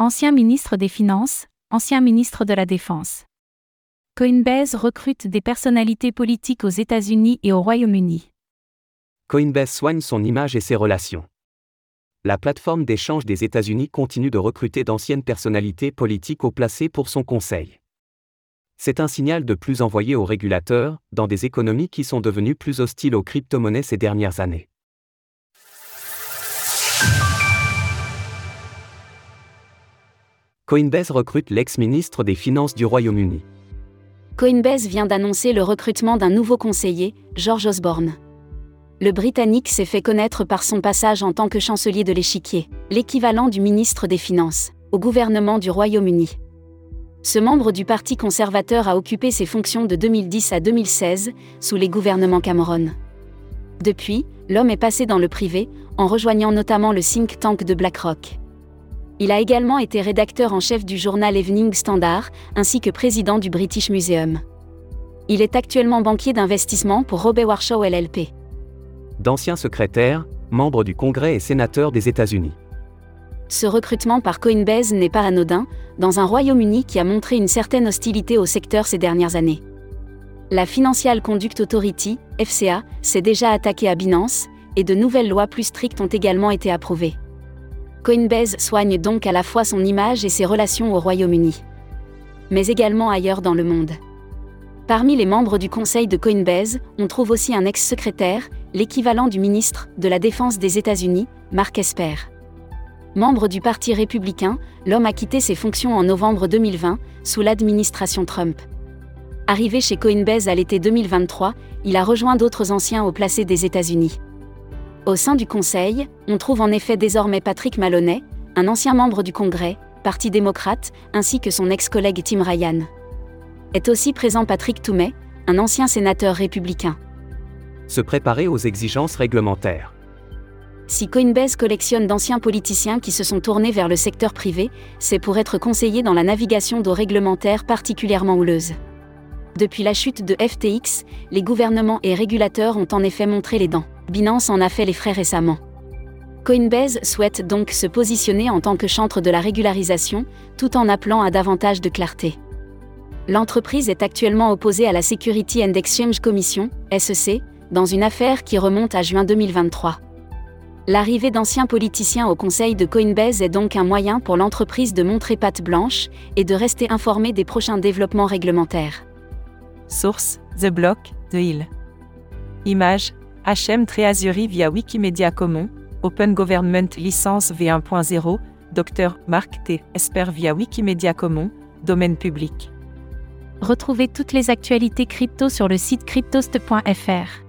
Ancien ministre des Finances, ancien ministre de la Défense. Coinbase recrute des personnalités politiques aux États-Unis et au Royaume-Uni. Coinbase soigne son image et ses relations. La plateforme d'échange des États-Unis continue de recruter d'anciennes personnalités politiques au placé pour son conseil. C'est un signal de plus envoyé aux régulateurs, dans des économies qui sont devenues plus hostiles aux crypto-monnaies ces dernières années. Coinbase recrute l'ex-ministre des Finances du Royaume-Uni. Coinbase vient d'annoncer le recrutement d'un nouveau conseiller, George Osborne. Le Britannique s'est fait connaître par son passage en tant que chancelier de l'échiquier, l'équivalent du ministre des Finances, au gouvernement du Royaume-Uni. Ce membre du Parti conservateur a occupé ses fonctions de 2010 à 2016, sous les gouvernements Cameron. Depuis, l'homme est passé dans le privé, en rejoignant notamment le think tank de BlackRock. Il a également été rédacteur en chef du journal Evening Standard, ainsi que président du British Museum. Il est actuellement banquier d'investissement pour Robert Warshaw LLP. D'ancien secrétaire, membre du Congrès et sénateur des États-Unis. Ce recrutement par Coinbase n'est pas anodin, dans un Royaume-Uni qui a montré une certaine hostilité au secteur ces dernières années. La Financial Conduct Authority, FCA, s'est déjà attaquée à Binance, et de nouvelles lois plus strictes ont également été approuvées. Coinbase soigne donc à la fois son image et ses relations au Royaume-Uni. Mais également ailleurs dans le monde. Parmi les membres du conseil de Coinbase, on trouve aussi un ex-secrétaire, l'équivalent du ministre de la Défense des États-Unis, Mark Esper. Membre du Parti républicain, l'homme a quitté ses fonctions en novembre 2020, sous l'administration Trump. Arrivé chez Coinbase à l'été 2023, il a rejoint d'autres anciens au placé des États-Unis. Au sein du Conseil, on trouve en effet désormais Patrick Maloney, un ancien membre du Congrès, Parti démocrate, ainsi que son ex-collègue Tim Ryan. Est aussi présent Patrick Toumet, un ancien sénateur républicain. Se préparer aux exigences réglementaires. Si Coinbase collectionne d'anciens politiciens qui se sont tournés vers le secteur privé, c'est pour être conseillé dans la navigation d'eau réglementaires particulièrement houleuses. Depuis la chute de FTX, les gouvernements et régulateurs ont en effet montré les dents. Binance en a fait les frais récemment. Coinbase souhaite donc se positionner en tant que chantre de la régularisation, tout en appelant à davantage de clarté. L'entreprise est actuellement opposée à la Security and Exchange Commission, SEC, dans une affaire qui remonte à juin 2023. L'arrivée d'anciens politiciens au conseil de Coinbase est donc un moyen pour l'entreprise de montrer patte blanche et de rester informée des prochains développements réglementaires. Source The Block, The Hill. Image HM Treasury via Wikimedia Commons, Open Government Licence V1.0, Dr. Marc T. Esper via Wikimedia Commons, domaine public. Retrouvez toutes les actualités crypto sur le site cryptost.fr.